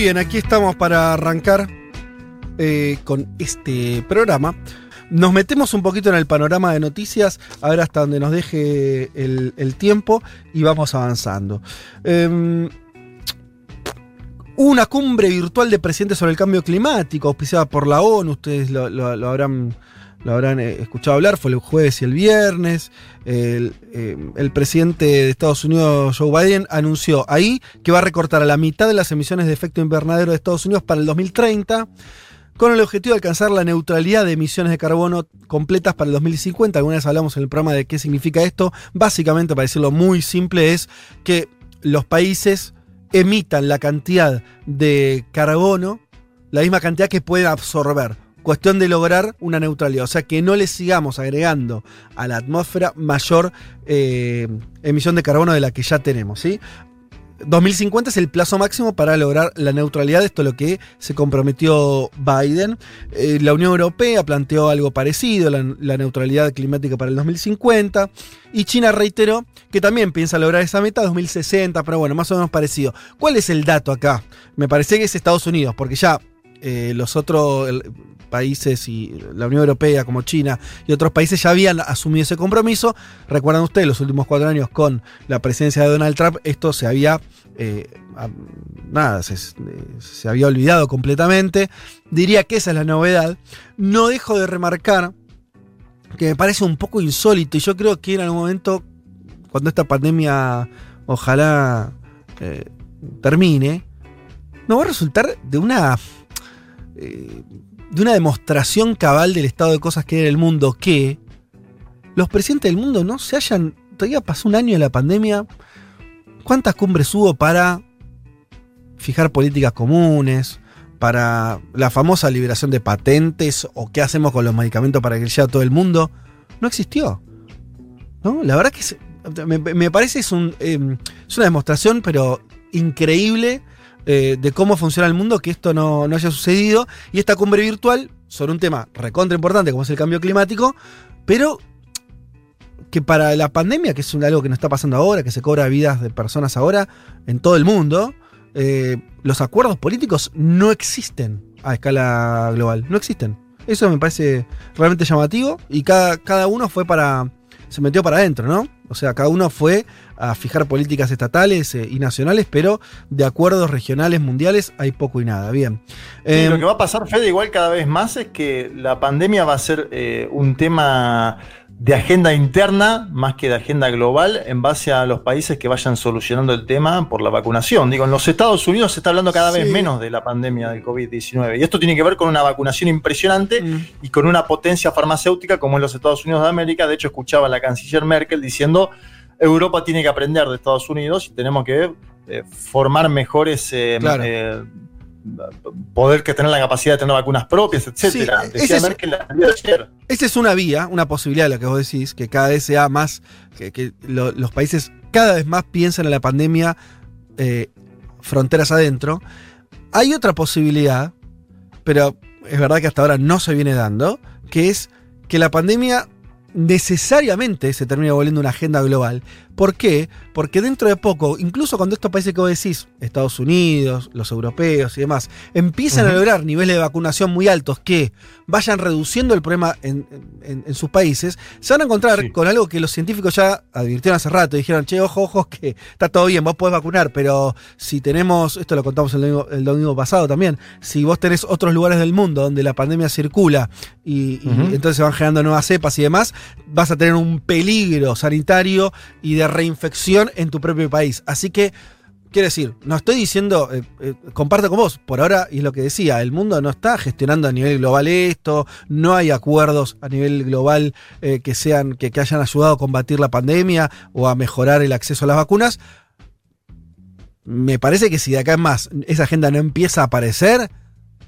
Muy bien, aquí estamos para arrancar eh, con este programa. Nos metemos un poquito en el panorama de noticias, a ver hasta donde nos deje el, tiempo y vamos avanzando. Hubo una cumbre virtual de presidentes sobre el cambio climático, auspiciada por la ONU, ustedes lo habrán, lo habrán eh, escuchado hablar, fue el jueves y el viernes. El, eh, el presidente de Estados Unidos, Joe Biden, anunció ahí que va a recortar a la mitad de las emisiones de efecto invernadero de Estados Unidos para el 2030, con el objetivo de alcanzar la neutralidad de emisiones de carbono completas para el 2050. Alguna vez hablamos en el programa de qué significa esto. Básicamente, para decirlo muy simple, es que los países emitan la cantidad de carbono, la misma cantidad que pueden absorber. Cuestión de lograr una neutralidad, o sea que no le sigamos agregando a la atmósfera mayor eh, emisión de carbono de la que ya tenemos. ¿sí? 2050 es el plazo máximo para lograr la neutralidad, esto es lo que se comprometió Biden. Eh, la Unión Europea planteó algo parecido, la, la neutralidad climática para el 2050, y China reiteró que también piensa lograr esa meta 2060, pero bueno, más o menos parecido. ¿Cuál es el dato acá? Me parece que es Estados Unidos, porque ya eh, los otros países y la Unión Europea como China y otros países ya habían asumido ese compromiso. Recuerdan ustedes, los últimos cuatro años con la presidencia de Donald Trump, esto se había... eh, nada, se, se había olvidado completamente. Diría que esa es la novedad. No dejo de remarcar que me parece un poco insólito y yo creo que en algún momento, cuando esta pandemia ojalá eh, termine, nos va a resultar de una eh, de una demostración cabal del estado de cosas que en el mundo que los presidentes del mundo no se hayan. Todavía pasó un año de la pandemia. ¿Cuántas cumbres hubo para fijar políticas comunes? Para la famosa liberación de patentes o qué hacemos con los medicamentos para que llegue a todo el mundo. No existió. ¿No? La verdad que es- me, me parece es, un, eh, es una demostración, pero increíble eh, de cómo funciona el mundo, que esto no, no haya sucedido. Y esta cumbre virtual, sobre un tema recontra importante como es el cambio climático, pero que para la pandemia, que es algo que nos está pasando ahora, que se cobra vidas de personas ahora en todo el mundo, eh, los acuerdos políticos no existen a escala global, no existen. Eso me parece realmente llamativo y cada, cada uno fue para... se metió para adentro, ¿no? O sea, cada uno fue a fijar políticas estatales eh, y nacionales, pero de acuerdos regionales, mundiales, hay poco y nada. Bien. Eh, lo que va a pasar, Fede, igual cada vez más es que la pandemia va a ser eh, un tema de agenda interna más que de agenda global en base a los países que vayan solucionando el tema por la vacunación. Digo, en los Estados Unidos se está hablando cada vez menos de la pandemia del COVID-19 y esto tiene que ver con una vacunación impresionante mm, y con una potencia farmacéutica como en los Estados Unidos de América. De hecho, escuchaba a la canciller Merkel diciendo Europa tiene que aprender de Estados Unidos y tenemos que eh, formar mejores eh, Claro. eh, poder que tener la capacidad de tener vacunas propias, etcétera. Sí, Decía es- Merkel la de ayer. Esa es una vía, una posibilidad de lo que vos decís, que cada vez sea más, que, que lo- los países cada vez más piensan en la pandemia eh, fronteras adentro. Hay otra posibilidad, pero es verdad que hasta ahora no se viene dando, que es que la pandemia necesariamente se termina volviendo una agenda global. ¿Por qué? Porque dentro de poco, incluso cuando estos países que vos decís, Estados Unidos, los europeos y demás, empiezan a lograr niveles de vacunación muy altos que vayan reduciendo el problema en, en- en sus países, se van a encontrar Sí. con algo que los científicos ya advirtieron hace rato. Dijeron, che, ojo, ojo, que está todo bien, vos podés vacunar, pero si tenemos, esto lo contamos el domingo, el domingo pasado también, si vos tenés otros lugares del mundo donde la pandemia circula y, y entonces se van generando nuevas cepas y demás, vas a tener un peligro sanitario y de reinfección en tu propio país. Así que quiero decir, no estoy diciendo, eh, eh, comparto con vos, por ahora, y es lo que decía, el mundo no está gestionando a nivel global esto, no hay acuerdos a nivel global eh, que sean, que, que hayan ayudado a combatir la pandemia o a mejorar el acceso a las vacunas. Me parece que si de acá en más esa agenda no empieza a aparecer,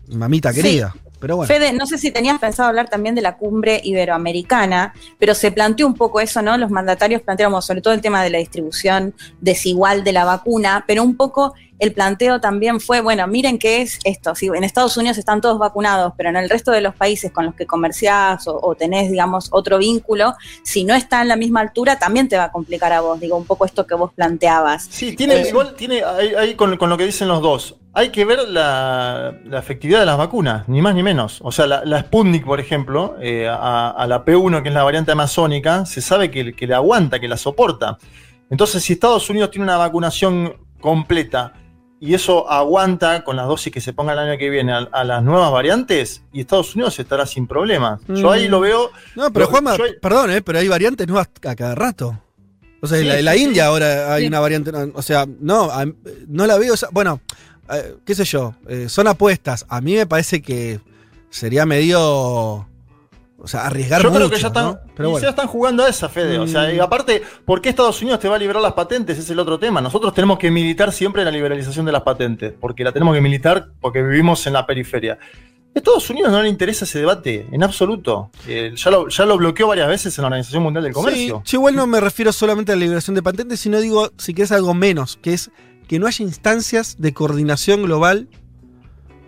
mamita Sí. Querida. Pero bueno. Fede, no sé si tenías pensado hablar también de la cumbre iberoamericana, pero se planteó un poco eso, ¿no? Los mandatarios planteamos sobre todo el tema de la distribución desigual de la vacuna, pero un poco el planteo también fue, bueno, miren qué es esto, si en Estados Unidos están todos vacunados, pero en el resto de los países con los que comerciás o, o tenés, digamos, otro vínculo, si no está en la misma altura, también te va a complicar a vos, digo, un poco esto que vos planteabas. Sí, tiene, Eh, igual tiene ahí, ahí con, con lo que dicen los dos. Hay que ver la, la efectividad de las vacunas, ni más ni menos. O sea, la, la Sputnik, por ejemplo, eh, a, a la P1, que es la variante amazónica, se sabe que, que le aguanta, que la soporta. Entonces, si Estados Unidos tiene una vacunación completa y eso aguanta con las dosis que se pongan el año que viene a, a las nuevas variantes, y Estados Unidos estará sin problemas. Yo ahí Mm. lo veo. No, pero Juanma, yo- perdón, eh, pero hay variantes nuevas a cada rato. O sea, Sí, en la, en la sí, sí. India ahora hay Sí. una variante. O sea, no, no la veo. bueno, eh, qué sé yo, eh, son apuestas. A mí me parece que sería medio. O sea, arriesgar Yo mucho. creo que ya están, ¿no? Pero bueno. ya están jugando a esa, Fede. O sea, Mm. y aparte, ¿por qué Estados Unidos te va a liberar las patentes? Es el otro tema. Nosotros tenemos que militar siempre la liberalización de las patentes, porque la tenemos que militar porque vivimos en la periferia. A Estados Unidos no le interesa ese debate, en absoluto. Eh, ya, lo, ya lo bloqueó varias veces en la Organización Mundial del Comercio. Sí, yo igual no me refiero solamente a la liberación de patentes, sino digo, si quieres algo menos, que es que no haya instancias de coordinación global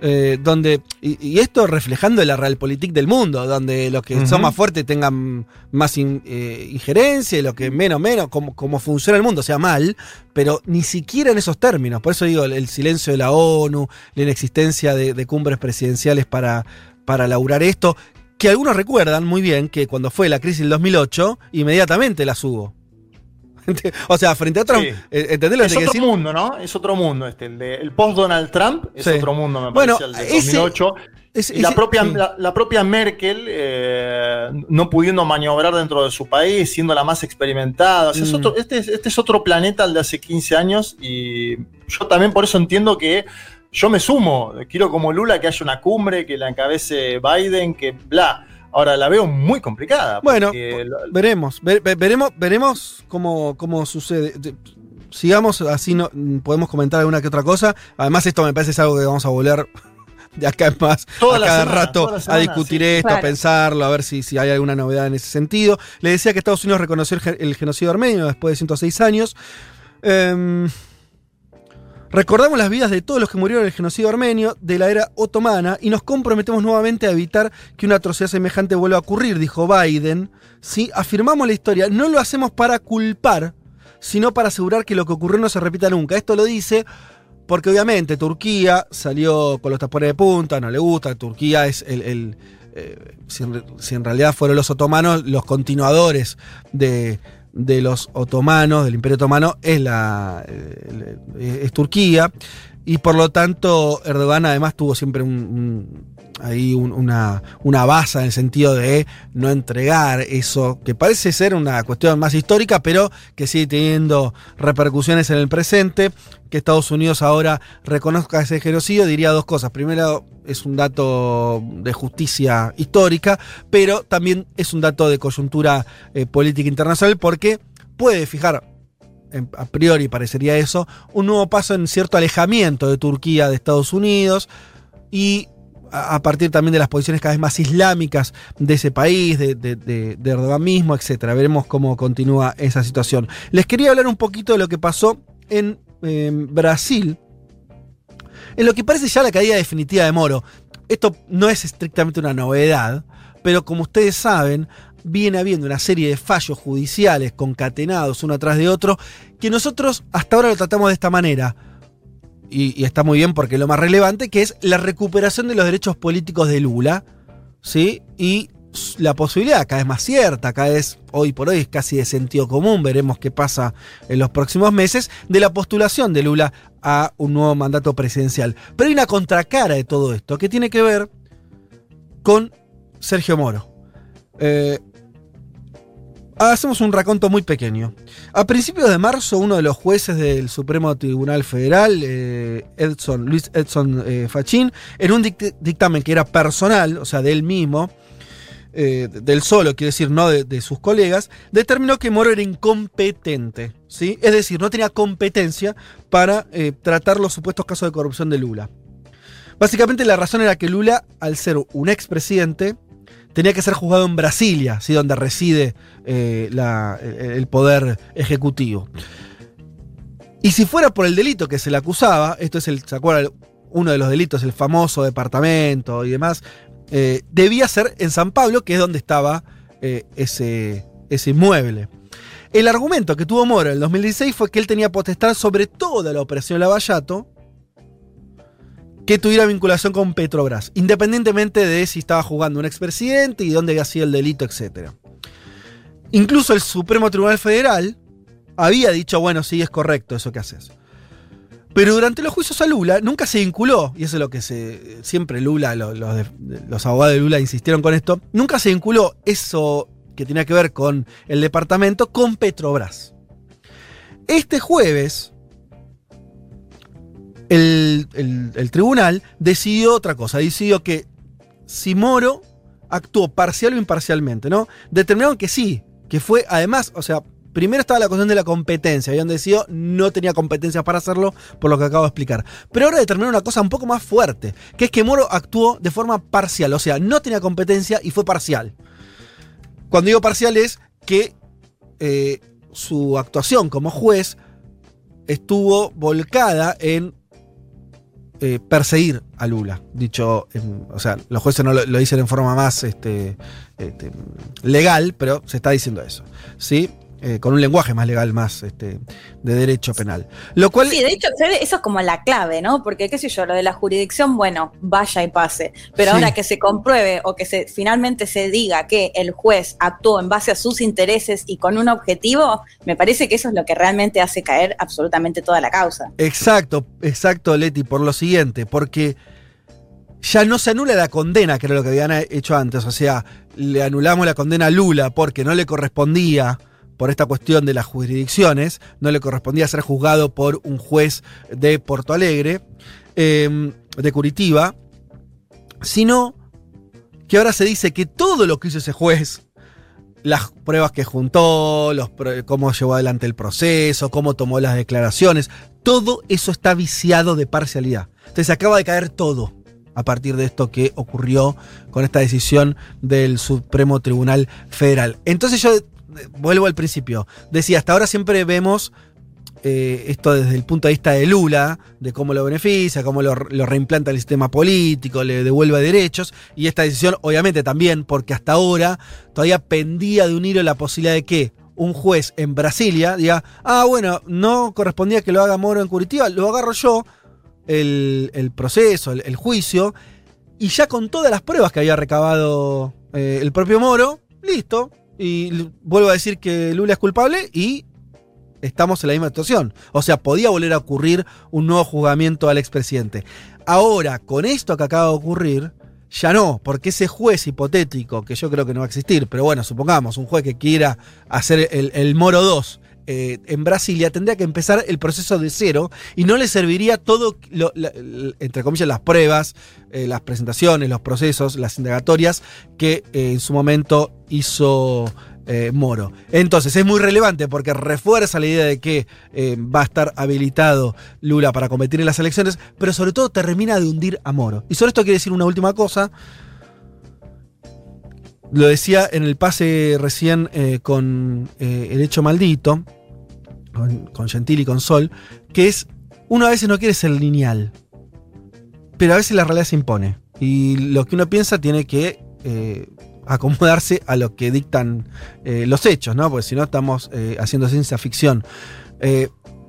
eh, donde, y, y esto reflejando la realpolitik del mundo, donde los que son más fuertes tengan más in- eh, injerencia y los que menos, menos, como, como funciona el mundo, o sea, mal, pero ni siquiera en esos términos. Por eso digo, el, el silencio de la ONU, la inexistencia de, de cumbres presidenciales para, para laurar esto, que algunos recuerdan muy bien que cuando fue la crisis del 2008, inmediatamente las hubo. o sea, frente a Trump, Sí. eh, ¿entendés lo que Es otro mundo, ¿no? Es otro mundo. Este, el, de- el post-Donald Trump es Sí. otro mundo, me Bueno, parece, el de ese- 2008. Es- Y la ese- propia, sí. la, la propia Merkel, eh, no pudiendo maniobrar dentro de su país, siendo la más experimentada. O sea, es Mm. otro- este, es- este es otro planeta al de hace 15 años y yo también por eso entiendo que yo me sumo. Quiero como Lula que haya una cumbre, que la encabece Biden, que bla. Ahora la veo muy complicada. Bueno, lo- Veremos, ve- ve- veremos, veremos cómo, cómo sucede. De- Sigamos así, no, podemos comentar alguna que otra cosa. Además, esto me parece es algo que vamos a volver de acá en más Toda a cada semana, rato a discutir sí. esto, a pensarlo, a ver si, si hay alguna novedad en ese sentido. Le decía que Estados Unidos reconoció el, gen- el genocidio armenio después de 106 años. Em, Recordamos las vidas de todos los que murieron en el genocidio armenio de la era otomana y nos comprometemos nuevamente a evitar que una atrocidad semejante vuelva a ocurrir, dijo Biden. Si afirmamos la historia, no lo hacemos para culpar, sino para asegurar que lo que ocurrió no se repita nunca. Esto lo dice porque obviamente Turquía salió con los tapones de punta, no le gusta, Turquía es el... eh, si en realidad fueron los otomanos los continuadores de, de los otomanos, del Imperio Otomano, es, la, eh, es Turquía. Y por lo tanto, Erdogan además tuvo siempre un, un- ahí un- una, una base en el sentido de no entregar eso, que parece ser una cuestión más histórica, pero que sigue teniendo repercusiones en el presente. Que Estados Unidos ahora reconozca ese genocidio, diría dos cosas. Primero, es un dato de justicia histórica, pero también es un dato de coyuntura eh, política internacional porque puede fijar a priori parecería eso, un nuevo paso en cierto alejamiento de Turquía de Estados Unidos y a partir también de las posiciones cada vez más islámicas de ese país, de, de, de- Erdogan mismo, etcétera. Veremos cómo continúa esa situación. Les quería hablar un poquito de lo que pasó en eh, Brasil, en lo que parece ya la caída definitiva de Moro. Esto no es estrictamente una novedad, pero como ustedes saben, viene habiendo una serie de fallos judiciales concatenados uno atrás de otro, que nosotros hasta ahora lo tratamos de esta manera. Y, está muy bien porque es lo más relevante, que es la recuperación de los derechos políticos de Lula, ¿sí? Y la posibilidad cada vez más cierta, cada vez hoy por hoy es casi de sentido común, veremos qué pasa en los próximos meses, de la postulación de Lula a un nuevo mandato presidencial. Pero hay una contracara de todo esto que tiene que ver con Sergio Moro. Eh, Hacemos un raconto muy pequeño. A principios de marzo, uno de los jueces del Supremo Tribunal Federal, eh, Edson, Luis Edson eh, Fachín, en un dict- dictamen que era personal, o sea, de él mismo, eh, del solo, quiere decir, no de, de sus colegas, determinó que Moro era incompetente. ¿sí? Es decir, no tenía competencia para eh, tratar los supuestos casos de corrupción de Lula. Básicamente la razón era que Lula, al ser un expresidente, tenía que ser juzgado en Brasilia, ¿sí? donde reside eh, el poder ejecutivo. Y si fuera por el delito que se le acusaba, esto es el, ¿se acuerdan? Uno de los delitos, el famoso departamento y demás, eh, debía ser en San Pablo, que es donde estaba eh, ese, ese inmueble. El argumento que tuvo Moro en el 2016 fue que él tenía potestad sobre toda la operación Lavallato que tuviera vinculación con Petrobras, independientemente de si estaba jugando un expresidente y dónde había sido el delito, etc. Incluso el Supremo Tribunal Federal había dicho, bueno, sí, es correcto eso que haces. Pero durante los juicios a Lula nunca se vinculó, y eso es lo que se, siempre Lula, los abogados de Lula insistieron con esto, nunca se vinculó eso que tenía que ver con el departamento con Petrobras. Este jueves, el, tribunal decidió otra cosa, decidió que si Moro actuó parcial o imparcialmente, ¿no? Determinaron que sí, que fue además, o sea, primero estaba la cuestión de la competencia, habían decidido no tenía competencia para hacerlo, por lo que acabo de explicar. Pero ahora determinaron una cosa un poco más fuerte, que es que Moro actuó de forma parcial, o sea, no tenía competencia y fue parcial. Cuando digo parcial es que eh, su actuación como juez estuvo volcada en eh, perseguir a Lula. Dicho, en- o sea, los jueces no lo, lo dicen en forma más este, este, legal, pero se está diciendo eso. ¿Sí? Eh, con un lenguaje más legal, más este, de derecho penal. Lo cual. Sí, de hecho, eso es como la clave, ¿no? Porque, qué sé yo, lo de la jurisdicción, bueno, vaya y pase. Pero Sí. ahora que se compruebe o que se finalmente se diga que el juez actuó en base a sus intereses y con un objetivo, me parece que eso es lo que realmente hace caer absolutamente toda la causa. Exacto, exacto, Leti, por lo siguiente, porque ya no se anula la condena, que era lo que habían hecho antes. O sea, le anulamos la condena a Lula porque no le correspondía, por esta cuestión de las jurisdicciones, no le correspondía ser juzgado por un juez de Porto Alegre, eh, de Curitiba, sino que ahora se dice que todo lo que hizo ese juez, las pruebas que juntó, cómo llevó adelante el proceso, cómo tomó las declaraciones, todo eso está viciado de parcialidad. Entonces acaba de caer todo a partir de esto que ocurrió con esta decisión del Supremo Tribunal Federal. Entonces yo vuelvo al principio. Decía, hasta ahora siempre vemos eh, esto desde el punto de vista de Lula, de cómo lo beneficia, cómo lo, lo reimplanta el sistema político, le devuelve derechos, y esta decisión obviamente también, porque hasta ahora todavía pendía de un hilo la posibilidad de que un juez en Brasilia diga, ah, bueno, no correspondía que lo haga Moro en Curitiba, lo agarro yo, el, proceso, el, el juicio, y ya con todas las pruebas que había recabado eh, el propio Moro, listo, y vuelvo a decir que Lula es culpable y estamos en la misma situación. O sea, podía volver a ocurrir un nuevo juzgamiento al expresidente. Ahora, con esto que acaba de ocurrir, ya no, porque ese juez hipotético, que yo creo que no va a existir, pero bueno, supongamos, un juez que quiera hacer el, el Moro 2 eh, en Brasilia, tendría que empezar el proceso de cero y no le serviría todo, lo- entre comillas, las pruebas, eh, las presentaciones, los procesos, las indagatorias que eh, en su momento hizo Moro. Entonces es muy relevante porque refuerza la idea de que va a estar habilitado Lula para competir en las elecciones, pero sobre todo termina de hundir a Moro. Y sobre esto quiero decir una última cosa. Lo decía en el pase recién eh, con eh, El Hecho Maldito, con, Gentili y con Sol, que es, uno a veces no quiere ser lineal, pero a veces la realidad se impone. Y lo que uno piensa tiene que eh, acomodarse a lo que dictan los hechos, ¿no? Porque si no estamos haciendo ciencia ficción.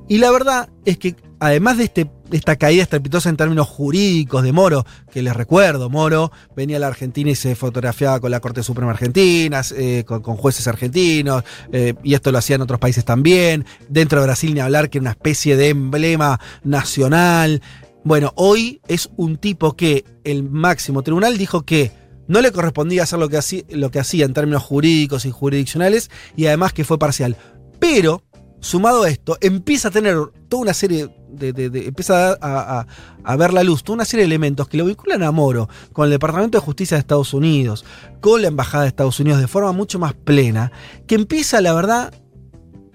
Y la verdad es que además de, este, esta caída estrepitosa en términos jurídicos de Moro, que les recuerdo, Moro venía a la Argentina y se fotografiaba con la Corte Suprema Argentina, eh, con, jueces argentinos, eh, y esto lo hacían otros países también. Dentro de Brasil ni hablar que era una especie de emblema nacional. Bueno, hoy es un tipo que el máximo tribunal dijo que no le correspondía hacer lo que, hacía, lo que hacía en términos jurídicos y jurisdiccionales y además que fue parcial. Pero, sumado a esto, empieza a tener toda una serie de. empieza a, ver la luz, toda una serie de elementos que lo vinculan a Moro con el Departamento de Justicia de Estados Unidos, con la Embajada de Estados Unidos de forma mucho más plena, que empieza, la verdad.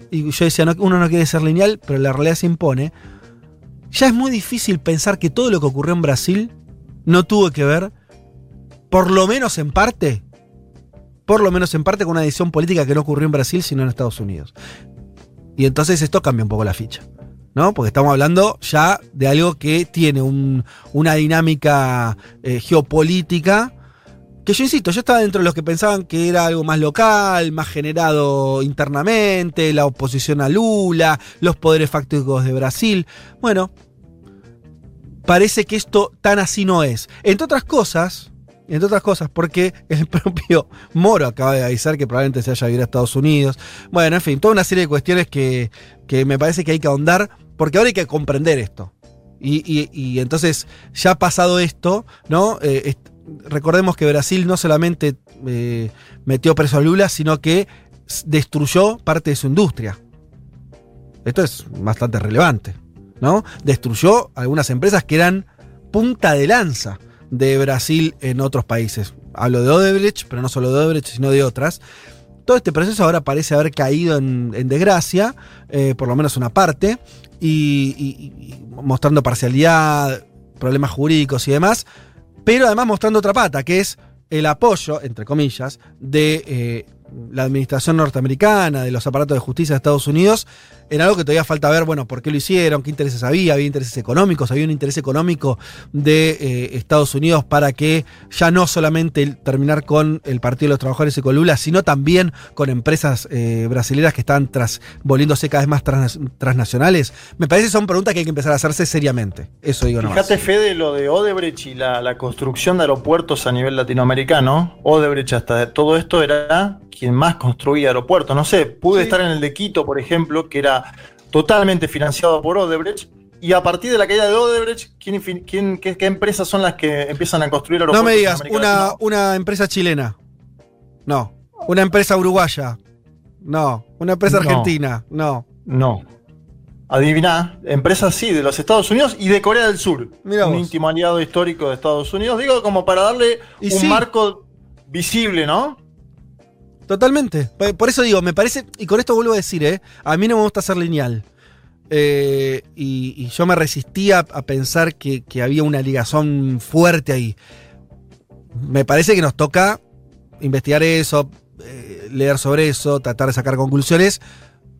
Y yo decía, uno no quiere ser lineal, pero la realidad se impone. Ya es muy difícil pensar que todo lo que ocurrió en Brasil no tuvo que ver por lo menos en parte, por lo menos en parte con una decisión política que no ocurrió en Brasil, sino en Estados Unidos. Y entonces esto cambia un poco la ficha. ¿No? Porque estamos hablando ya de algo que tiene una dinámica eh, geopolítica. Que yo insisto, yo estaba dentro de los que pensaban que era algo más local, más generado internamente, la oposición a Lula, los poderes fácticos de Brasil. Bueno, parece que esto tan así no es. Entre otras cosas, entre otras cosas, porque el propio Moro acaba de avisar que probablemente se haya ido a Estados Unidos. Bueno, en fin, toda una serie de cuestiones que, me parece que hay que ahondar, porque ahora hay que comprender esto. Y, entonces, ya pasado esto, ¿no? Eh, recordemos que Brasil no solamente eh, metió preso a Lula, sino que destruyó parte de su industria. Esto es bastante relevante, ¿no? Destruyó algunas empresas que eran punta de lanza de Brasil en otros países. Hablo de Odebrecht, pero no solo de Odebrecht, sino de otras. Todo este proceso ahora parece haber caído en, desgracia, eh, por lo menos una parte, y, mostrando parcialidad, problemas jurídicos y demás, pero además mostrando otra pata, que es el apoyo, entre comillas, de eh, la administración norteamericana, de los aparatos de justicia de Estados Unidos, en algo que todavía falta ver, bueno, por qué lo hicieron, qué intereses había, había intereses económicos, había un interés económico de eh, Estados Unidos para que ya no solamente terminar con el Partido de los Trabajadores y con Lula, sino también con empresas eh, que están tras, volviéndose cada vez más transnacionales. Me parece que son preguntas que hay que empezar a hacerse seriamente. Eso digo nomás. Fíjate, Fede, lo de Odebrecht y la, la construcción de aeropuertos a nivel latinoamericano. Odebrecht hasta todo esto era quien más construía aeropuertos. No sé, pude estar en el de Quito, por ejemplo, que era totalmente financiado por Odebrecht. Y a partir de la caída de Odebrecht, ¿quién, qué, empresas son las que empiezan a construir aeropuertos? No me digas, una, una empresa chilena. No. Una empresa uruguaya. No. Una empresa argentina. No. No. Adivina, empresas sí, de los Estados Unidos y de Corea del Sur. un íntimo aliado histórico de Estados Unidos. Digo, como para darle un marco visible, ¿no? Totalmente. Por eso digo, me parece, y con esto vuelvo a decir, ¿eh? a mí no me gusta ser lineal. Eh, y, yo me resistía a pensar que, había una ligazón fuerte ahí. Me parece que nos toca investigar eso, eh, leer sobre eso, tratar de sacar conclusiones,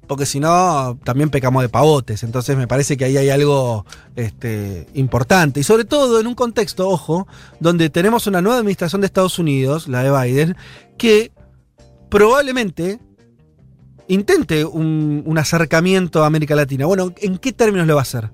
porque si no, también pecamos de pavotes. Entonces me parece que ahí hay algo este, importante. Y sobre todo en un contexto, ojo, donde tenemos una nueva administración de Estados Unidos, la de Biden, que probablemente intente un, acercamiento a América Latina. Bueno, ¿en qué términos lo va a hacer?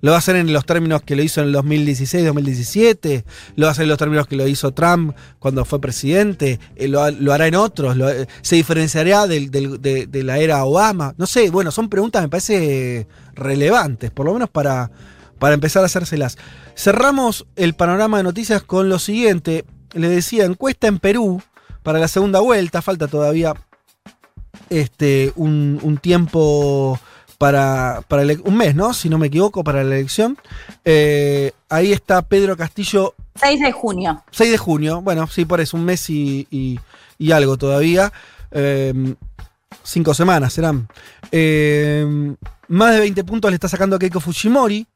¿Lo va a hacer en los términos que lo hizo en el 2016, 2017? ¿Lo va a hacer en los términos que lo hizo Trump cuando fue presidente? Eh, ¿Lo, hará en otros? ¿Se diferenciará de, la era Obama? No sé, bueno, son preguntas, me parece, relevantes, por lo menos para, para empezar a hacérselas. Cerramos el panorama de noticias con lo siguiente. Le decía, encuesta en Perú para la segunda vuelta. Falta todavía este, un, tiempo para, para un mes, ¿no? Si no me equivoco, para la elección. Eh, ahí está Pedro Castillo. 6 de junio. 6 de junio, bueno, sí, por eso, un mes y, algo todavía. Eh, cinco semanas serán. Eh, más de 20 puntos le está sacando a Keiko Fujimori.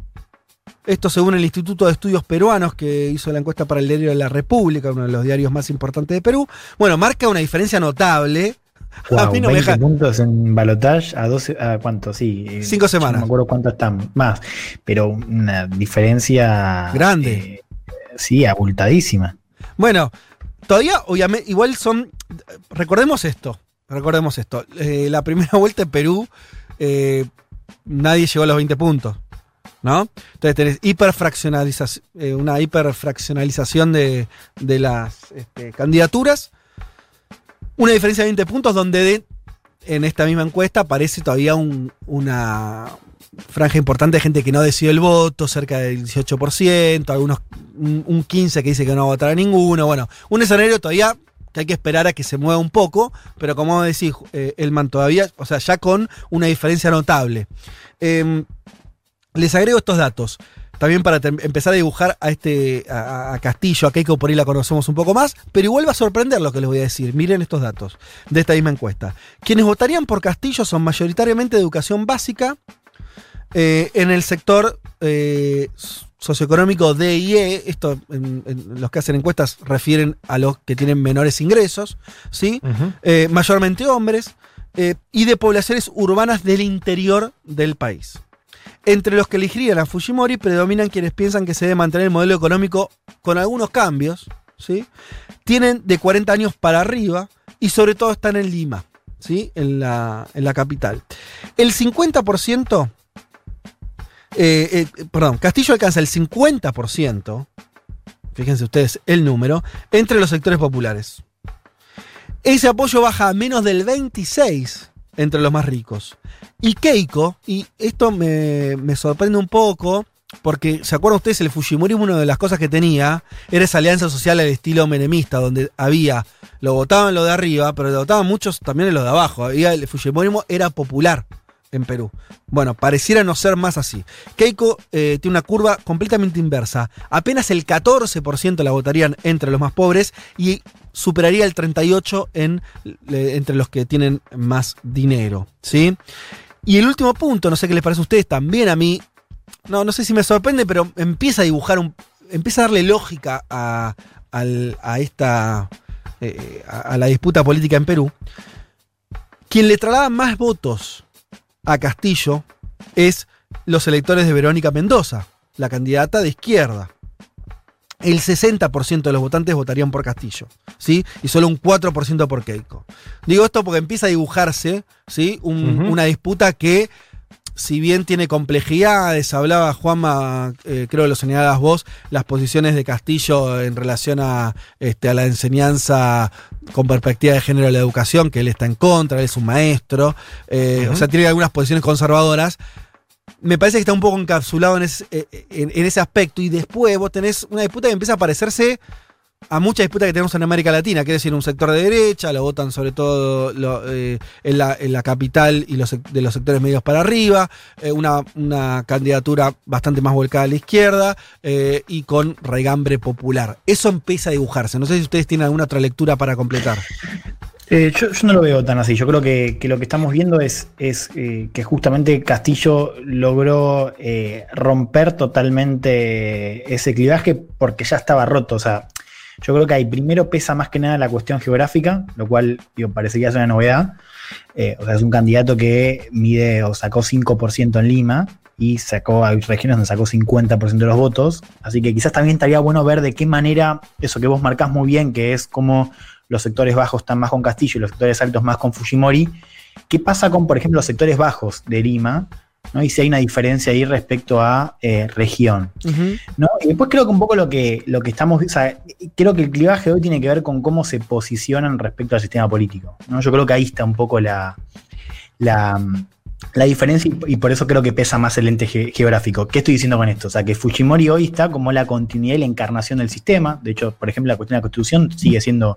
Esto según el Instituto de Estudios Peruanos que hizo la encuesta para el diario de la República, uno de los diarios más importantes de Perú. Bueno, marca una diferencia notable. a mí no 20 me puntos en balotage a 12, a cuánto, sí. Eh, Cinco semanas. No me acuerdo cuánto están más, pero una diferencia grande. Eh, sí, abultadísima. Bueno, todavía, obviamente, igual son. Recordemos esto. Recordemos esto. Eh, la primera vuelta en Perú, nadie llegó a los 20 puntos. ¿No? Entonces tenés hiperfraccionalización, eh, una hiperfraccionalización de, las este, candidaturas. Una diferencia de 20 puntos donde en esta misma encuesta aparece todavía una franja importante de gente que no decidió el voto, cerca del 18%, algunos un, un 15 que dice que no va a votar a ninguno. Bueno, un escenario todavía que hay que esperar a que se mueva un poco, pero como decís, eh, Elman todavía, o sea, ya con una diferencia notable. Em, les agrego estos datos. También para empezar a dibujar a este a, a Castillo, a Keiko por ahí la conocemos un poco más, pero igual va a sorprender lo que les voy a decir. Miren estos datos de esta misma encuesta. Quienes votarían por Castillo son mayoritariamente de educación básica, eh, en el sector eh, socioeconómico D y E, esto en- en los que hacen encuestas refieren a los que tienen menores ingresos, ¿sí? Eh, mayormente hombres, eh, y de poblaciones urbanas del interior del país. Entre los que elegirían a Fujimori predominan quienes piensan que se debe mantener el modelo económico con algunos cambios, ¿sí? Tienen de 40 años para arriba y sobre todo están en Lima, ¿sí? En la, en la capital. El 50%, eh, eh, perdón, Castillo alcanza el 50%, fíjense ustedes el número, entre los sectores populares. Ese apoyo baja a menos del 26 entre los más ricos. Y Keiko, y esto me, me sorprende un poco, porque ¿se acuerdan ustedes? El Fujimorismo, una de las cosas que tenía era esa alianza social al estilo menemista, donde había, lo votaban lo de arriba, pero lo votaban muchos también en lo de abajo. El Fujimorismo era popular en Perú. Bueno, pareciera no ser más así. Keiko eh, tiene una curva completamente inversa. Apenas el 14% la votarían entre los más pobres y superaría el 38% en, entre los que tienen más dinero. ¿sí? Y el último punto, no sé qué les parece a ustedes, también a mí, no, no sé si me sorprende, pero empieza a dibujar un. empieza a darle lógica a, a esta. eh, a, a la disputa política en Perú. Quien le traslada más votos a Castillo es los electores de Verónica Mendoza, la candidata de izquierda. El 60% de los votantes votarían por Castillo, ¿sí? Y solo un 4% por Keiko. Digo esto porque empieza a dibujarse, ¿sí? Un-. Una disputa que, si bien tiene complejidades, hablaba Juanma, eh, creo que lo señalabas vos, las posiciones de Castillo en relación a, este, a la enseñanza con perspectiva de género de la educación, que él está en contra, él es un maestro, eh, o sea, tiene algunas posiciones conservadoras. Me parece que está un poco encapsulado en ese, eh, en- en ese aspecto y después vos tenés una disputa que empieza a parecerse a mucha disputa que tenemos en América Latina, quiere decir un sector de derecha, lo votan sobre todo eh, en, la, capital y de los sectores medios para arriba, eh, una, una candidatura bastante más volcada a la izquierda eh, y con regambre popular. Eso empieza a dibujarse. No sé si ustedes tienen alguna otra lectura para completar. Yo, no lo veo tan así. Yo creo que, lo que estamos viendo es, es que justamente Castillo logró romper totalmente ese clivaje porque ya estaba roto. O sea, yo creo que ahí primero pesa más que nada la cuestión geográfica, lo cual digo, parecería ser una novedad. Eh, o sea, es un candidato que mide o sacó 5% en Lima y sacó, hay regiones donde sacó 50% de los votos. Así que quizás también estaría bueno ver de qué manera eso que vos marcás muy bien, que es como los sectores bajos están más con Castillo y los sectores altos más con Fujimori. ¿Qué pasa con, por ejemplo, los sectores bajos de Lima? ¿No? Y si hay una diferencia ahí respecto a eh, región. ¿no? Y después creo que un poco lo que, lo que estamos, o sea, creo que el clivaje hoy tiene que ver con cómo se posicionan respecto al sistema político. ¿no? Yo creo que ahí está un poco la, la, la diferencia y, y por eso creo que pesa más el ente ge- geográfico. ¿Qué estoy diciendo con esto? O sea, que Fujimori hoy está como la continuidad y la encarnación del sistema. De hecho, por ejemplo, la cuestión de la constitución sigue siendo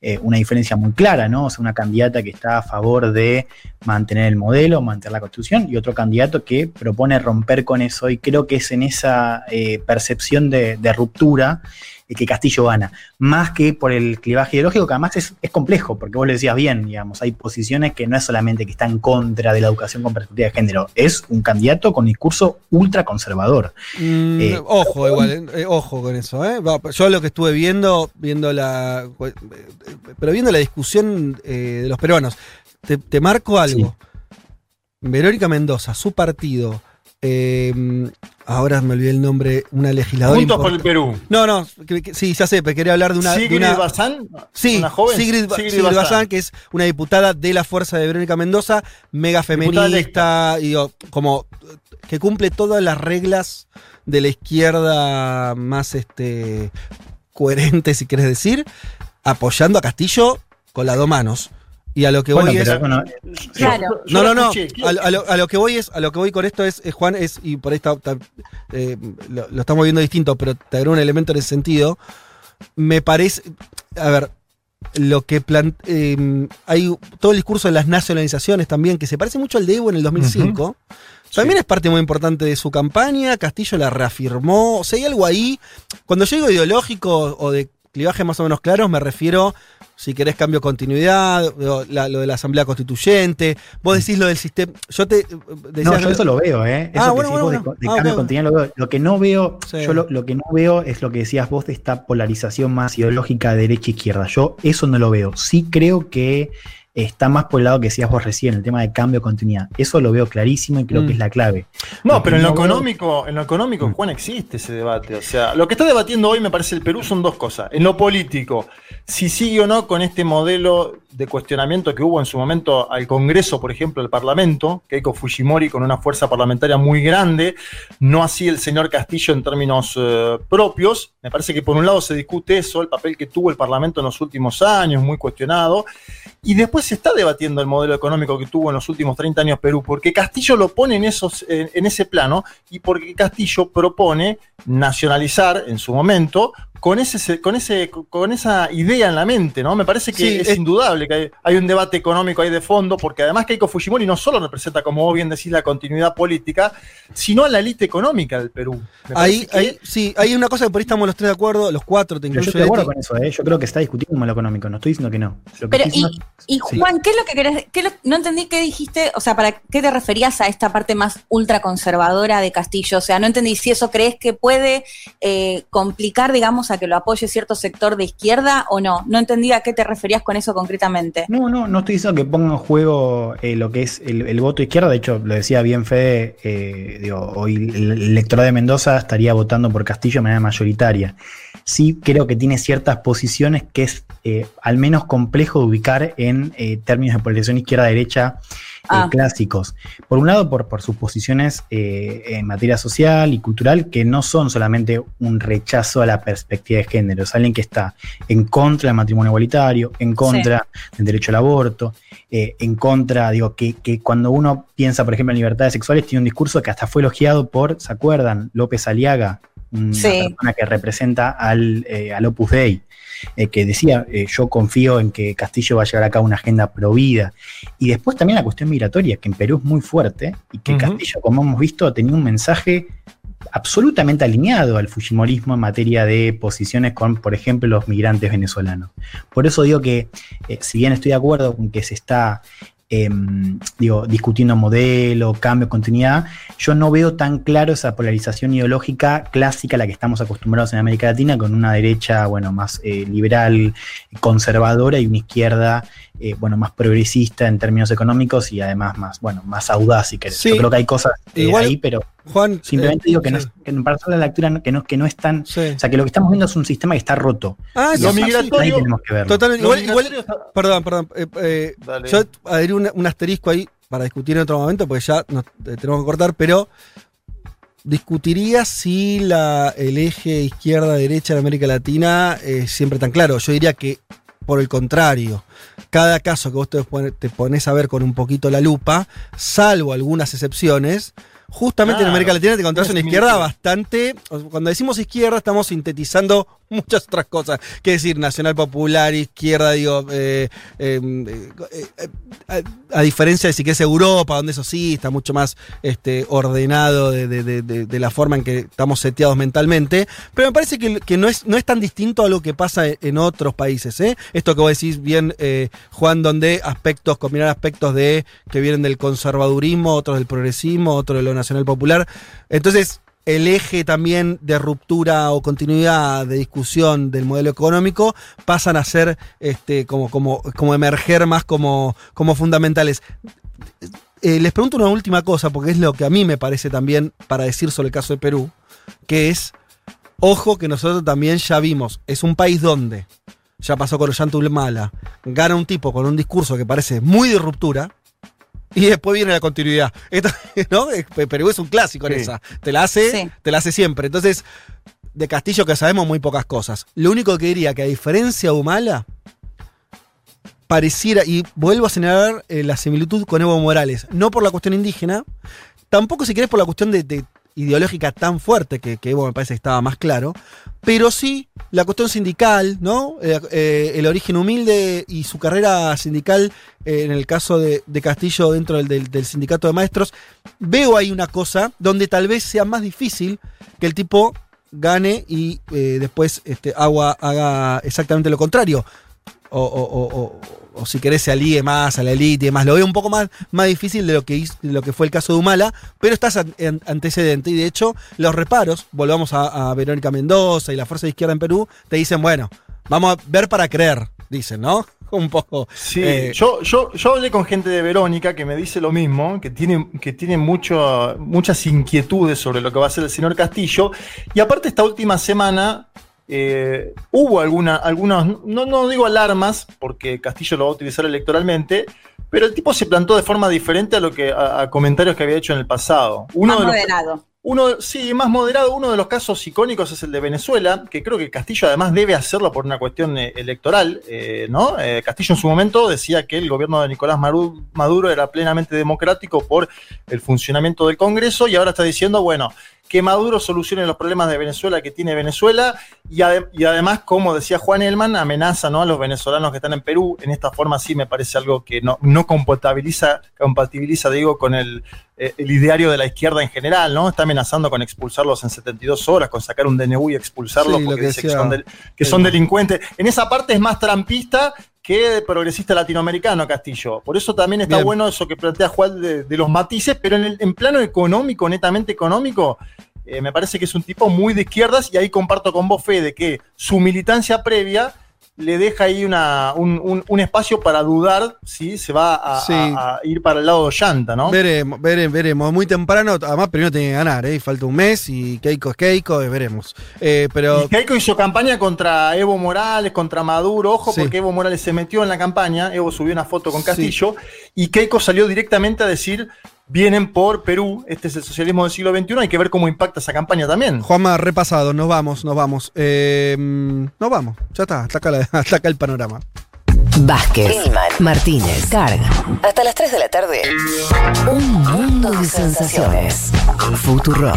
eh, una diferencia muy clara, ¿no? O sea, una candidata que está a favor de mantener el modelo, mantener la constitución, y otro candidato que propone romper con eso, y creo que es en esa eh, percepción de, de ruptura eh, que Castillo gana, más que por el clivaje ideológico, que además es, es complejo, porque vos lo decías bien, digamos, hay posiciones que no es solamente que está en contra de la educación con perspectiva de género, es un candidato con discurso ultra conservador. Mm, Eh, ojo, igual, eh, ojo con eso. ¿eh? Yo lo que estuve viendo, viendo la, eh, pero viendo la discusión eh, de los peruanos, te, te marco algo. Verónica Mendoza, su partido, eh, ahora me olvidé el nombre, una legisladora. Juntos por el Perú. No, no, que- que- sí, ya sé, pero quería hablar de una. de Sigrid una- Bazán, Sí, una joven. Sigrid, Sigrid Bazán, que es una diputada de la fuerza de Verónica Mendoza, mega feminista, y digo, como que cumple todas las reglas de la izquierda más este coherente, si quieres decir, apoyando a Castillo con las dos manos. Y a lo que Bueno, voy es. bueno, Claro. No, no, no. A, lo- a lo, a lo que voy es, a lo que voy con esto es, eh, Juan, es, y por ahí está, está, eh, lo, lo estamos viendo distinto, pero te agrego un elemento en ese sentido. Me parece, a ver, lo que plan, eh, hay todo el discurso de las nacionalizaciones también, que se parece mucho al de Evo en el 2005. También Sí. es parte muy importante de su campaña. Castillo la reafirmó. O sea, hay algo ahí. Cuando yo digo ideológico o de clivaje más o menos claros, me refiero, si querés, cambio de continuidad, lo, la- lo de la Asamblea Constituyente. Vos decís lo del sistema. Yo te. eh, decía No, yo eso lo veo, ¿eh? Eso Ah, que bueno, decís bueno, vos de, Ah, cambio de contenido lo veo. Lo que no veo, Sí. yo lo, lo que no veo es lo que decías vos de esta polarización más ideológica de derecha e izquierda. Yo eso no lo veo. Sí creo que está más por el lado que decías vos recién, el tema de cambio de continuidad. Eso lo veo clarísimo y creo Mm. que es la clave. No, Lo pero en lo veo- económico, en lo económico, Mm. Juan, existe ese debate. O sea, lo que está debatiendo hoy me parece el Perú son dos cosas. En lo político, si sigue o no con este modelo de cuestionamiento que hubo en su momento al Congreso, por ejemplo, al Parlamento, Keiko Fujimori con una fuerza parlamentaria muy grande, no así el señor Castillo en términos eh, propios. Me parece que por un lado se discute eso, el papel que tuvo el Parlamento en los últimos años, muy cuestionado. Y después se está debatiendo el modelo económico que tuvo en los últimos 30 años Perú, porque Castillo lo pone en, esos, en, en ese plano y porque Castillo propone nacionalizar en su momento con, ese, con, ese, con esa idea en la mente, ¿no? Me parece que Sí, es, es- indudable que hay, hay un debate económico ahí de fondo, porque además Keiko Fujimori no solo representa, como vos bien decís, la continuidad política, sino a la élite económica del Perú. Ahí, que- ahí, sí, hay una cosa que por ahí estamos los tres de acuerdo, los cuatro, te yo estoy de acuerdo con eso, ¿eh? Yo creo que está discutiendo lo económico, no estoy diciendo que no. Lo que Pero, y, diciendo- y Sí. Juan, ¿qué es lo que querés? qué lo- no entendí qué dijiste, o sea, ¿para qué te referías a esta parte más ultraconservadora de Castillo? O sea, no entendí si eso crees que puede eh, complicar, digamos, que lo apoye cierto sector de izquierda o no. No entendí a qué te referías con eso concretamente. No, no, no estoy diciendo que ponga en juego eh, lo que es el, voto izquierda. De hecho, lo decía bien Fede, eh, digo, hoy el el electorado de Mendoza estaría votando por Castillo de manera mayoritaria. Sí creo que tiene ciertas posiciones que es eh, al menos complejo de ubicar en términos de polarización izquierda-derecha Ah. clásicos. Por un lado, por, por sus posiciones eh, en materia social y cultural, que no son solamente un rechazo a la perspectiva de género, es alguien que está en contra del matrimonio igualitario, en contra del derecho al aborto, eh, en contra, digo, que, que cuando uno piensa, por ejemplo, en libertades sexuales, tiene un discurso que hasta fue elogiado por, ¿se acuerdan? López Aliaga, una Sí. persona que representa al, eh, al Opus Dei, eh, que decía, eh, yo confío en que Castillo va a llevar a cabo una agenda provida. Y después también la cuestión migratoria, que en Perú es muy fuerte, y que. Castillo, como hemos visto, tenía un mensaje absolutamente alineado al Fujimorismo en materia de posiciones con, por ejemplo, los migrantes venezolanos. Por eso digo que, eh, si bien estoy de acuerdo con que se está em, digo, discutiendo modelo, cambio, continuidad, yo no veo tan claro esa polarización ideológica clásica a la que estamos acostumbrados en América Latina, con una derecha, bueno, más eh, liberal, conservadora y una izquierda, eh, bueno, más progresista en términos económicos y además más, bueno, más audaz, si querés. Sí. Yo creo que hay cosas eh, Igual- ahí, pero Juan. simplemente eh, digo que, no sí, que para hacer la lectura que no, que no es tan... sí. O sea, que lo que estamos viendo es un sistema que está roto. Ah, sí, Lo migratorio- Ahí tenemos que verlo. Totalmente. Igual, igual- perdón, perdón. eh, eh, yo adherí una- un asterisco ahí para discutir en otro momento, porque ya nos eh, tenemos que cortar, pero discutiría si la, el eje izquierda-derecha en América Latina es siempre tan claro. Yo diría que, por el contrario, cada caso que vos te pones a ver con un poquito la lupa, salvo algunas excepciones, justamente en. América Latina te encontrás una izquierda bastante. Cuando decimos izquierda, estamos sintetizando muchas otras cosas. Que decir, nacional popular, izquierda, digo, eh, eh, eh, eh, a, a diferencia de si que es Europa, donde eso sí está mucho más este, ordenado de, de- de- de- de la forma en que estamos seteados mentalmente. Pero me parece que, que no, es, no es tan distinto a lo que pasa en otros países. ¿eh? Esto que vos decís bien, eh, Juan, donde aspectos, combinar aspectos de que vienen del conservadurismo, otros del progresismo, otros de lo nacional popular. Entonces, el eje también de ruptura o continuidad de discusión del modelo económico pasan a ser este, como, como, como emerger más como, como fundamentales. Eh, les pregunto una última cosa, porque es lo que a mí me parece también para decir sobre el caso de Perú, que es, ojo que nosotros también ya vimos, es un país donde, ya pasó con Ollanta Humala, gana un tipo con un discurso que parece muy de ruptura, y después viene la continuidad. Esto, Perú es un clásico en Sí. esa. Te la hace, Sí. te la hace siempre. Entonces, de Castillo que sabemos muy pocas cosas. Lo único que diría que a diferencia de Humala, pareciera, y vuelvo a señalar eh, la similitud con Evo Morales, no por la cuestión indígena, tampoco si querés por la cuestión de, de ideológica tan fuerte, que, que Evo me parece que estaba más claro, pero sí la cuestión sindical, ¿no? Eh, eh, el origen humilde y su carrera sindical, eh, en el caso de, Castillo dentro del, sindicato de maestros, veo ahí una cosa donde tal vez sea más difícil que el tipo gane y después este, agua, haga exactamente lo contrario. O, o- o- o- o si querés se alíe más a la élite y demás. Lo veo un poco más, más difícil de lo, que hizo- de lo que fue el caso de Humala, pero estás an- an- antecedente. Y de hecho, los reparos, volvamos a, a Verónica Mendoza y la Fuerza de Izquierda en Perú, te dicen, bueno, vamos a ver para creer, dicen, ¿no? Un poco. Sí, eh, yo, yo, yo hablé con gente de Verónica que me dice lo mismo, que tiene, que tiene mucho, muchas inquietudes sobre lo que va a hacer el señor Castillo. Y aparte esta última semana eh, hubo alguna, algunas, no, no digo alarmas, porque Castillo lo va a utilizar electoralmente, pero el tipo se plantó de forma diferente a lo que a, a comentarios que había hecho en el pasado. Uno Más de los- moderado. uno, sí, más moderado. Uno de los casos icónicos es el de Venezuela, que creo que Castillo además debe hacerlo por una cuestión eh, electoral, eh, ¿no? Eh, Castillo en su momento decía que el gobierno de Nicolás Maduro era plenamente democrático por el funcionamiento del Congreso y ahora está diciendo, bueno, que Maduro solucione los problemas de Venezuela que tiene Venezuela y, ade- y además, como decía Juan Elman, amenaza ¿no? a los venezolanos que están en Perú. En esta forma sí me parece algo que no, no compatibiliza, compatibiliza, digo, con el, eh, el ideario de la izquierda en general, ¿no? Está amenazando con expulsarlos en 72 horas, con sacar un DNU y expulsarlos Sí, porque que dice que son, del- que son delincuentes. En esa parte es más trampista que progresista latinoamericano, Castillo. Por eso también está Bien. bueno eso que plantea Juan de, de los matices, pero en, el, en plano económico, netamente económico, eh, me parece que es un tipo muy de izquierdas y ahí comparto con vos, Fede, que su militancia previa le deja ahí una, un, un- un espacio para dudar si se va a, Sí. a- a ir para el lado de Ollanta, ¿no? Veremos, veremos, veremos. Muy temprano, además primero tiene que ganar, ¿eh? Falta un mes y Keiko es Keiko, eh, veremos. Eh, pero Y Keiko hizo campaña contra Evo Morales, contra Maduro, ojo, Sí. porque Evo Morales se metió en la campaña, Evo subió una foto con Castillo, y Keiko salió directamente a decir, vienen por Perú, este es el socialismo del siglo XXI, hay que ver cómo impacta esa campaña también. Juanma, repasado, nos vamos, nos vamos. Eh, mm, nos vamos, ya está, hasta acá, la- hasta acá el panorama. Vázquez, Martínez, Carga. Hasta las 3 de la tarde. Un mundo de sensaciones. Futurock.